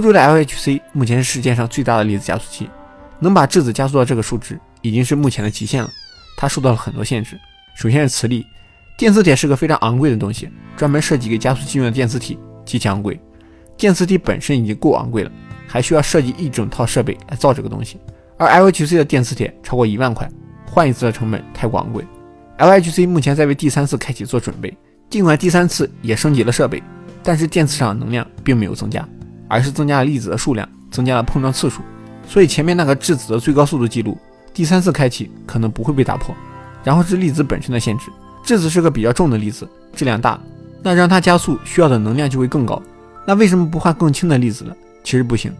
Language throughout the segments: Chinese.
欧洲的 LHC 目前是世界上最大的粒子加速器，能把质子加速到这个数值已经是目前的极限了。它受到了很多限制，首先是磁力，电磁铁是个非常昂贵的东西，专门设计给加速器用的电磁体极其昂贵。电磁体本身已经够昂贵了，还需要设计一整套设备来造这个东西。而 LHC 的电磁铁超过一万块，换一次的成本太过昂贵。LHC 目前在为第三次开启做准备，尽管第三次也升级了设备，但是电磁场能量并没有增加，而是增加了粒子的数量，增加了碰撞次数。所以前面那个质子的最高速度记录，第三次开启可能不会被打破。然后是粒子本身的限制，质子是个比较重的粒子，质量大，那让它加速需要的能量就会更高。那为什么不换更轻的粒子呢？其实不行，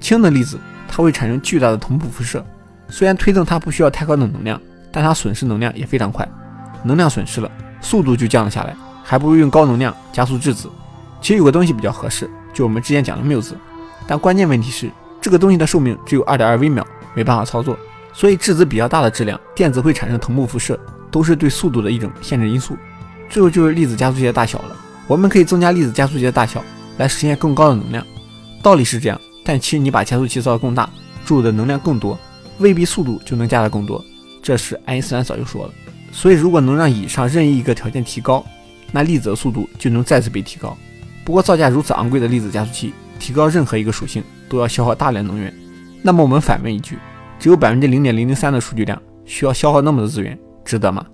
轻的粒子它会产生巨大的同步辐射，虽然推动它不需要太高的能量，但它损失能量也非常快，能量损失了，速度就降了下来，还不如用高能量加速质子。其实有个东西比较合适，就我们之前讲的缪子，但关键问题是这个东西的寿命只有二点二微秒，没办法操作。所以质子比较大的质量，电子会产生同步辐射，都是对速度的一种限制因素。最后就是粒子加速器的大小了，我们可以增加粒子加速器的大小，来实现更高的能量。道理是这样，但其实你把加速器造得更大，注入的能量更多，未必速度就能加得更多。这是爱因斯坦早就说了。所以如果能让以上任意一个条件提高，那粒子的速度就能再次被提高。不过造价如此昂贵的粒子加速器，提高任何一个属性都要消耗大量能源。那么我们反问一句。只有百分之零点零零三的数据量，需要消耗那么多资源，值得吗？